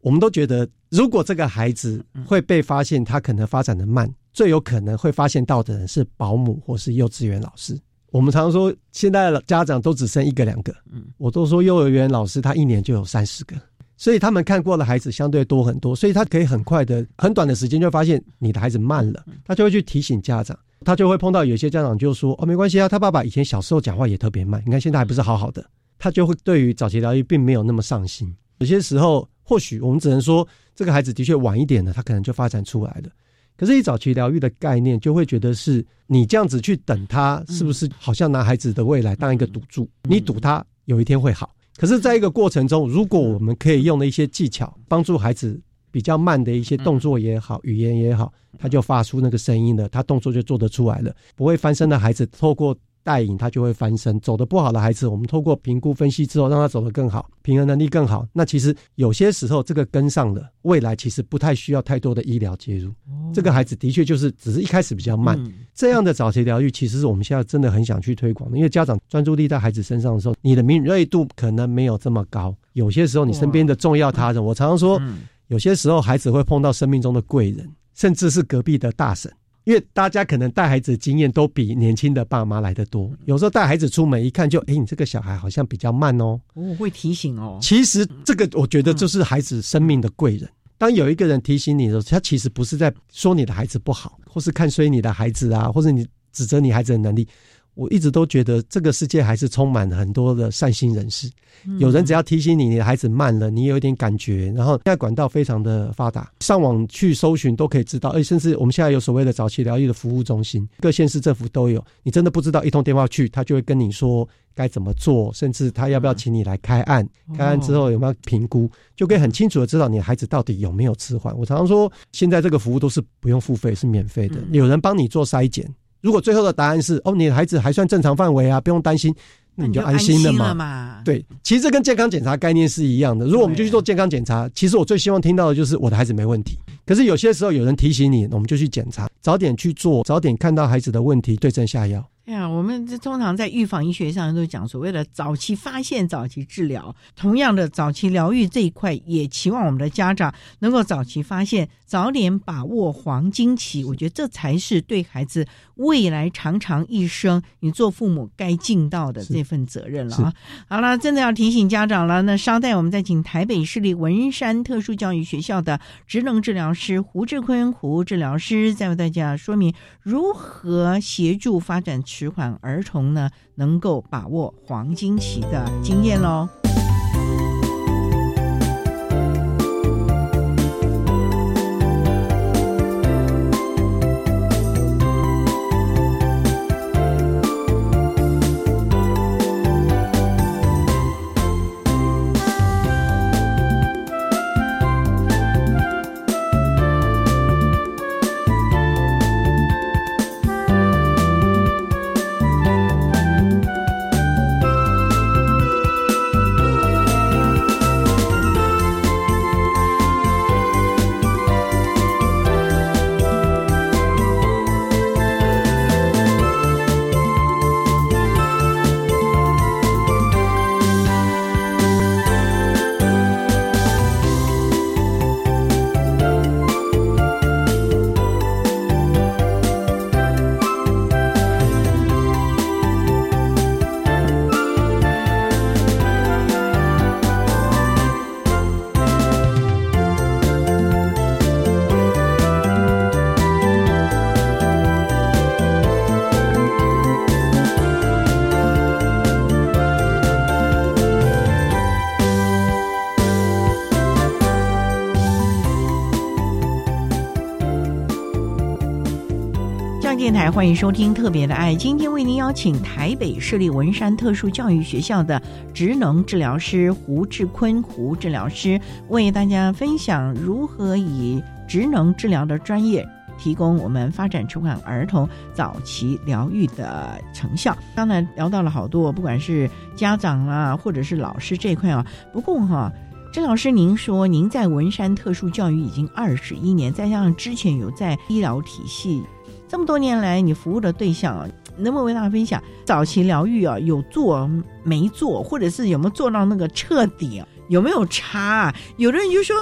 我们都觉得，如果这个孩子会被发现他可能发展的慢，最有可能会发现到的人是保姆或是幼稚园老师。我们常说，现在的家长都只剩一个两个，嗯，我都说幼儿园老师他一年就有三十个，所以他们看过的孩子相对多很多，所以他可以很快的、很短的时间就发现你的孩子慢了，他就会去提醒家长。他就会碰到有些家长就说：“哦，没关系啊，他爸爸以前小时候讲话也特别慢，你看现在还不是好好的。”他就会对于早期疗愈并没有那么上心。有些时候，或许我们只能说这个孩子的确晚一点了，他可能就发展出来了。可是，一早期疗愈的概念，就会觉得是你这样子去等他，是不是好像拿孩子的未来当一个赌注？你赌他有一天会好。可是，在一个过程中，如果我们可以用的一些技巧帮助孩子。比较慢的一些动作也好，语言也好，他就发出那个声音了，他动作就做得出来了。不会翻身的孩子，透过带引，他就会翻身。走的不好的孩子，我们透过评估分析之后，让他走得更好，平衡能力更好。那其实有些时候，这个跟上的，未来其实不太需要太多的医疗介入。这个孩子的确就是只是一开始比较慢。这样的早期疗愈，其实是我们现在真的很想去推广的，因为家长专注力在孩子身上的时候，你的敏锐度可能没有这么高。有些时候，你身边的重要他人，我常常说。有些时候，孩子会碰到生命中的贵人，甚至是隔壁的大婶，因为大家可能带孩子的经验都比年轻的爸妈来的多。有时候带孩子出门一看，就哎，你这个小孩好像比较慢哦。我会提醒哦。其实这个我觉得就是孩子生命的贵人。当有一个人提醒你的时候，他其实不是在说你的孩子不好，或是看衰你的孩子啊，或者你指责你孩子的能力。我一直都觉得这个世界还是充满很多的善心人士。有人只要提醒你，你的孩子慢了，你有一点感觉，然后现在管道非常的发达，上网去搜寻都可以知道。而且甚至我们现在有所谓的早期疗愈的服务中心，各县市政府都有。你真的不知道，一通电话去，他就会跟你说该怎么做，甚至他要不要请你来开案，开案之后有没有评估，就可以很清楚的知道你的孩子到底有没有迟缓。我常常说，现在这个服务都是不用付费，是免费的，有人帮你做筛检。如果最后的答案是哦，你的孩子还算正常范围啊，不用担心。那你就安心了嘛？对，其实这跟健康检查概念是一样的。如果我们就去做健康检查，其实我最希望听到的就是我的孩子没问题。可是有些时候有人提醒你，我们就去检查，早点去做，早点看到孩子的问题，对症下药。哎呀，我们这通常在预防医学上都讲所谓的早期发现、早期治疗。同样的，早期疗愈这一块，也期望我们的家长能够早期发现，早点把握黄金期。我觉得这才是对孩子未来长长一生，你做父母该尽到的这份责任了啊！好了，真的要提醒家长了。那稍待，我们再请台北市立文山特殊教育学校的职能治疗师胡志坤胡治疗师，再为大家说明如何协助发展。迟缓儿童呢，能够把握黄金期的经验喽。欢迎收听《特别的爱》，今天为您邀请台北市立文山特殊教育学校的职能治疗师胡志坤胡治疗师，为大家分享如何以职能治疗的专业，提供我们发展迟缓儿童早期疗愈的成效。刚才聊到了好多，不管是家长啊，或者是老师这一块啊。不过哈，郑老师，您说您在文山特殊教育已经二十一年，再加上之前有在医疗体系。这么多年来，你服务的对象啊，能不能为大家分享早期疗愈啊，有做没做，或者是有没有做到那个彻底，啊有没有差？有的人就说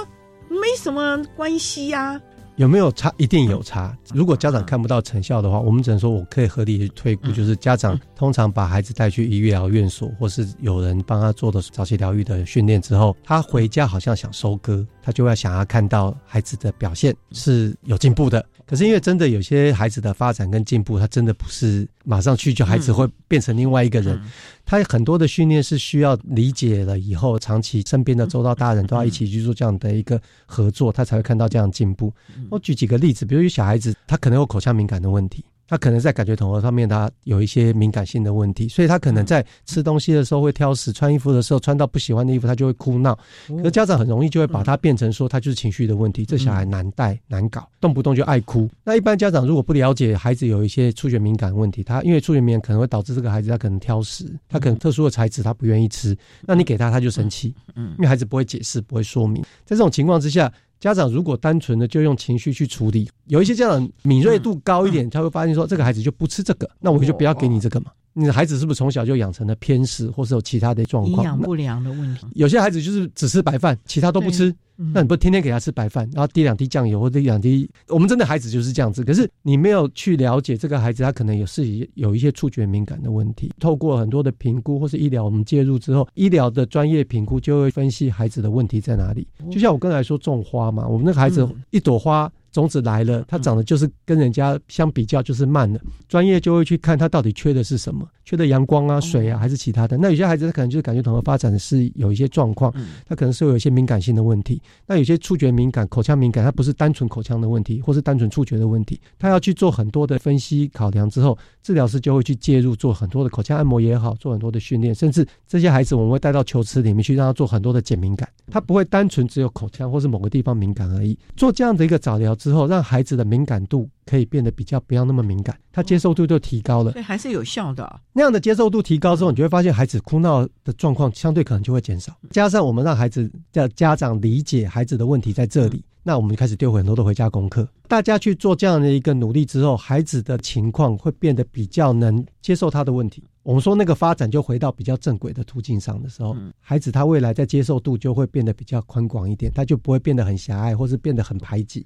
没什么关系呀。有没有差？一定有差。如果家长看不到成效的话，我们只能说我可以合理推估，就是家长通常把孩子带去医疗院所，或是有人帮他做的早期疗愈的训练之后，他回家好像想收割，他就会想要看到孩子的表现是有进步的。可是因为真的有些孩子的发展跟进步，他真的不是马上去就孩子会变成另外一个人。他很多的训练是需要理解了以后，长期身边的周到大人都要一起去做这样的一个合作，他才会看到这样进步。我举几个例子，比如有小孩子，他可能有口腔敏感的问题。他可能在感觉统合方面，他有一些敏感性的问题，所以他可能在吃东西的时候会挑食，穿衣服的时候穿到不喜欢的衣服，他就会哭闹。可家长很容易就会把他变成说他就是情绪的问题，这小孩难带难搞，动不动就爱哭。那一般家长如果不了解孩子有一些触觉敏感问题，他因为触觉敏感可能会导致这个孩子他可能挑食，他可能特殊的材质他不愿意吃，那你给他他就生气，嗯，因为孩子不会解释不会说明，在这种情况之下。家长如果单纯的就用情绪去处理，有一些家长敏锐度高一点，他会发现说这个孩子就不吃这个，那我就不要给你这个嘛。你的孩子是不是从小就养成了偏食，或是有其他的状况？营养不良的问题。有些孩子就是只吃白饭，其他都不吃。那你不天天给他吃白饭，然后滴两滴酱油或者两滴？我们真的孩子就是这样子。可是你没有去了解这个孩子，他可能有是有一些触觉敏感的问题。透过很多的评估或是医疗，我们介入之后，医疗的专业评估就会分析孩子的问题在哪里。就像我刚才说种花嘛，我们那个孩子一朵花种子来了，它长得就是跟人家相比较就是慢的，专业就会去看它到底缺的是什么，缺的阳光啊、水啊还是其他的。那有些孩子他可能就是感觉统合发展是有一些状况，他可能是有一些敏感性的问题。那有些触觉敏感、口腔敏感，它不是单纯口腔的问题，或是单纯触觉的问题，他要去做很多的分析考量之后，治疗师就会去介入，做很多的口腔按摩也好，做很多的训练，甚至这些孩子我们会带到球池里面去，让他做很多的减敏感。他不会单纯只有口腔或是某个地方敏感而已。做这样的一个早疗之后，让孩子的敏感度可以变得比较不要那么敏感，他接受度就提高了。对，还是有效的。那样的接受度提高之后，你就会发现孩子哭闹的状况相对可能就会减少。加上我们让孩子叫家长理解孩子的问题在这里，那我们就开始丢很多的回家功课。大家去做这样的一个努力之后，孩子的情况会变得比较能接受他的问题。我们说那个发展就回到比较正轨的途径上的时候，孩子他未来在接受度就会变得比较宽广一点，他就不会变得很狭隘，或是变得很排挤。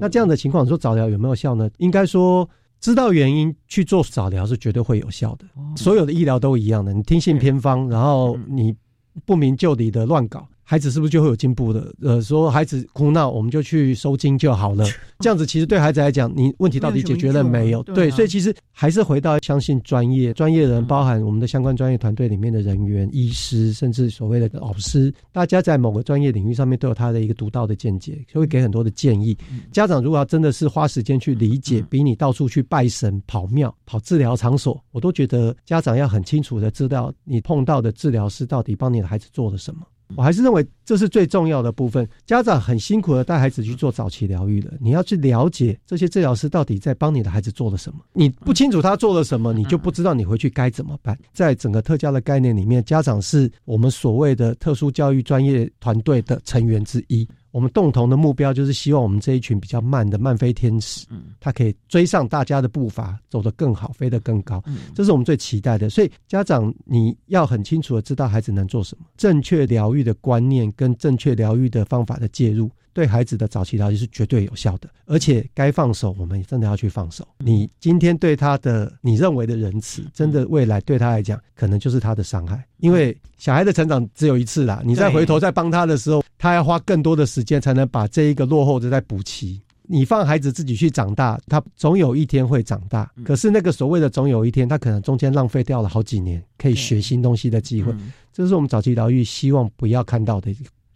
那这样的情况，说早疗有没有效呢？应该说知道原因去做早疗是绝对会有效的。所有的医疗都一样的，你听信偏方，然后你不明就里的乱搞。孩子是不是就会有进步的？呃，说孩子哭闹，我们就去收精就好了。这样子其实对孩子来讲，你问题到底解决了没有？对，所以其实还是回到相信专业，专业人包含我们的相关专业团队里面的人员、医师，甚至所谓的老师，大家在某个专业领域上面都有他的一个独到的见解，就会给很多的建议。家长如果要真的是花时间去理解，比你到处去拜神、跑庙、跑治疗场所，我都觉得家长要很清楚的知道你碰到的治疗师到底帮你的孩子做了什么。我还是认为这是最重要的部分。家长很辛苦的带孩子去做早期疗愈的，你要去了解这些治疗师到底在帮你的孩子做了什么。你不清楚他做了什么，你就不知道你回去该怎么办。在整个特教的概念里面，家长是我们所谓的特殊教育专业团队的成员之一。我们共同的目标就是希望我们这一群比较慢的慢飞天使，嗯，他可以追上大家的步伐，走得更好，飞得更高，嗯，这是我们最期待的。所以家长你要很清楚的知道孩子能做什么，正确疗愈的观念跟正确疗愈的方法的介入，对孩子的早期疗愈是绝对有效的。而且该放手，我们真的要去放手。你今天对他的你认为的仁慈，真的未来对他来讲，可能就是他的伤害。因为小孩的成长只有一次啦，你再回头再帮他的时候。他要花更多的时间才能把这一个落后的再补齐。你放孩子自己去长大，他总有一天会长大。可是那个所谓的总有一天，他可能中间浪费掉了好几年可以学新东西的机会。这是我们早期疗愈希望不要看到的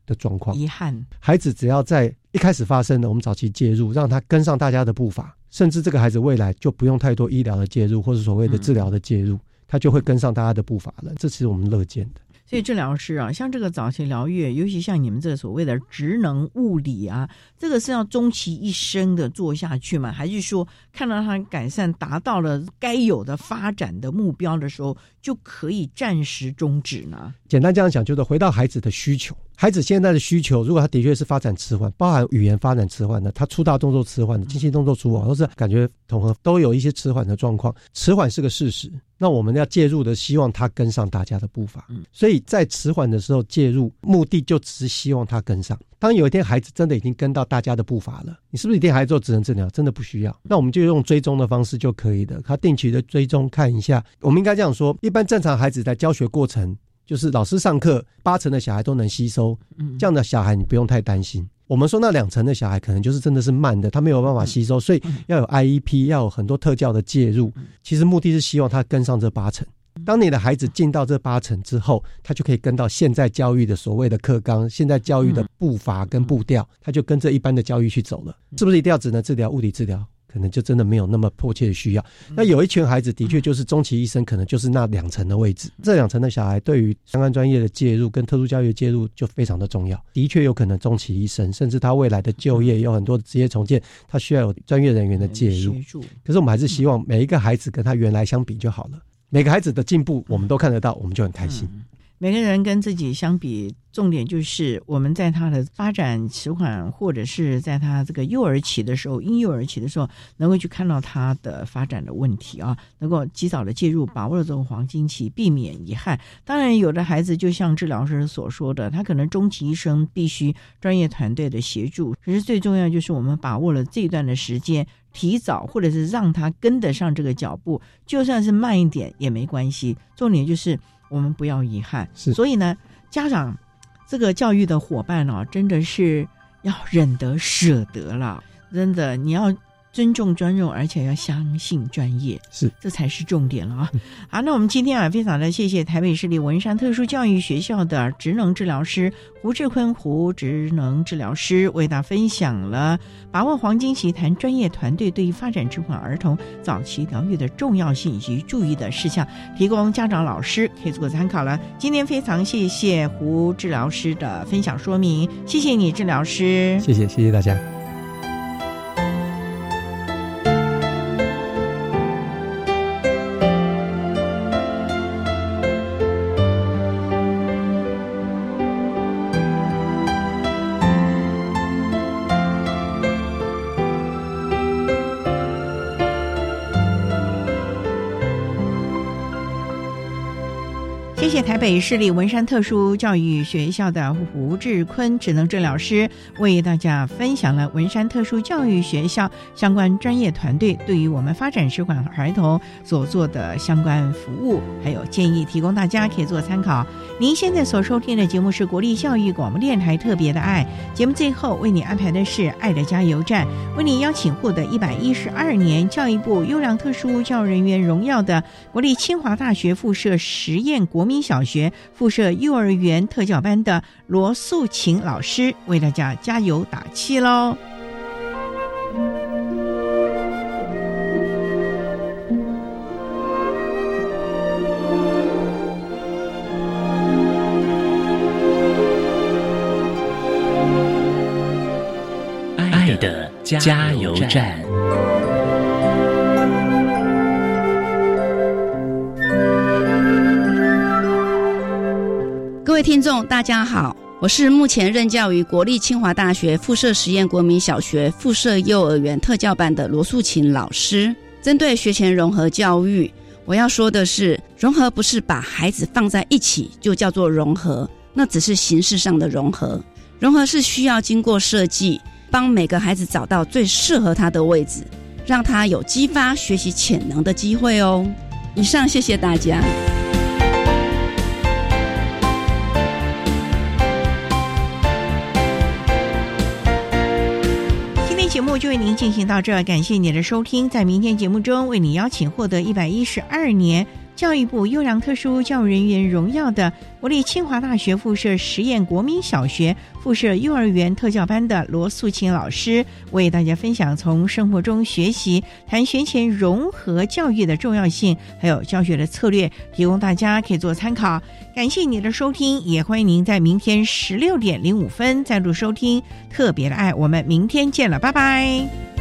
的状况。遗憾，孩子只要在一开始发生的，我们早期介入，让他跟上大家的步伐，甚至这个孩子未来就不用太多医疗的介入，或者所谓的治疗的介入，他就会跟上大家的步伐了。这是我们乐见的。所以治疗师啊，像这个早期疗愈，尤其像你们这个所谓的职能物理啊，这个是要终其一生的做下去吗？还是说看到他改善达到了该有的发展的目标的时候，就可以暂时终止呢？简单这样讲，就是回到孩子的需求。孩子现在的需求，如果他的确是发展迟缓，包含语言发展迟缓的，他出大动作迟缓的，精细动作迟缓，或是感觉统合都有一些迟缓的状况。迟缓是个事实，那我们要介入的，希望他跟上大家的步伐。所以在迟缓的时候介入，目的就只是希望他跟上。当有一天孩子真的已经跟到大家的步伐了，你是不是一定还做职能治疗？真的不需要，那我们就用追踪的方式就可以的。他定期的追踪看一下，我们应该这样说：一般正常孩子在教学过程。就是老师上课，八成的小孩都能吸收，这样的小孩你不用太担心。我们说那两成的小孩可能就是真的是慢的，他没有办法吸收，所以要有 IEP，要有很多特教的介入。其实目的是希望他跟上这八成。当你的孩子进到这八成之后，他就可以跟到现在教育的所谓的课纲、现在教育的步伐跟步调，他就跟着一般的教育去走了。是不是一定要只能治疗物理治疗？可能就真的没有那么迫切的需要。那有一群孩子的确就是终其一生，可能就是那两层的位置。这两层的小孩对于相关专业的介入跟特殊教育的介入就非常的重要。的确有可能终其一生，甚至他未来的就业有很多的职业重建，他需要有专业人员的介入。可是我们还是希望每一个孩子跟他原来相比就好了。每个孩子的进步我们都看得到，我们就很开心。每个人跟自己相比，重点就是我们在他的发展迟缓，或者是在他这个幼儿期的时候，婴幼儿期的时候，能够去看到他的发展的问题啊，能够及早的介入，把握了这种黄金期，避免遗憾。当然，有的孩子就像治疗师所说的，他可能终其一生必须专业团队的协助。可是最重要就是我们把握了这段的时间，提早或者是让他跟得上这个脚步，就算是慢一点也没关系。重点就是。我们不要遗憾，是，所以呢，家长这个教育的伙伴呢，真的是要忍得舍得了。真的你要。尊重专用，而且要相信专业，是这才是重点了啊！好，那我们今天啊，非常的谢谢台北市立文山特殊教育学校的职能治疗师胡志坤胡职能治疗师为大家分享了把握黄金期谈专业团队对于发展迟缓儿童早期疗愈的重要性以及注意的事项，提供家长老师可以做个参考了。今天非常谢谢胡治疗师的分享说明，谢谢你，治疗师，谢谢，谢谢大家。北市立文山特殊教育学校的胡志坤职能治疗师为大家分享了文山特殊教育学校相关专业团队对于我们发展迟缓儿童所做的相关服务，还有建议，提供大家可以做参考。您现在所收听的节目是国立教育广播电台特别的爱节目，最后为你安排的是爱的加油站，为你邀请获得一百一十二年教育部优良特殊教育人员荣耀的国立清华大学附设实验国民小。学学附设幼儿园特教班的罗素琴老师为大家加油打气喽！爱的加油站。各位听众，大家好，我是目前任教于国立清华大学附设实验国民小学附设幼儿园特教班的罗素琴老师。针对学前融合教育，我要说的是，融合不是把孩子放在一起就叫做融合，那只是形式上的融合。融合是需要经过设计，帮每个孩子找到最适合他的位置，让他有激发学习潜能的机会哦。以上，谢谢大家。为您进行到这，感谢您的收听。在明天节目中，为你邀请获得一百一十二年教育部优良特殊教育人员荣耀的国立清华大学附设实验国民小学。附设幼儿园特教班的罗素琴老师为大家分享从生活中学习谈学前融合教育的重要性，还有教学的策略，提供大家可以做参考。感谢你的收听，也欢迎您在明天十六点零五分再度收听特别的爱。我们明天见了，拜拜。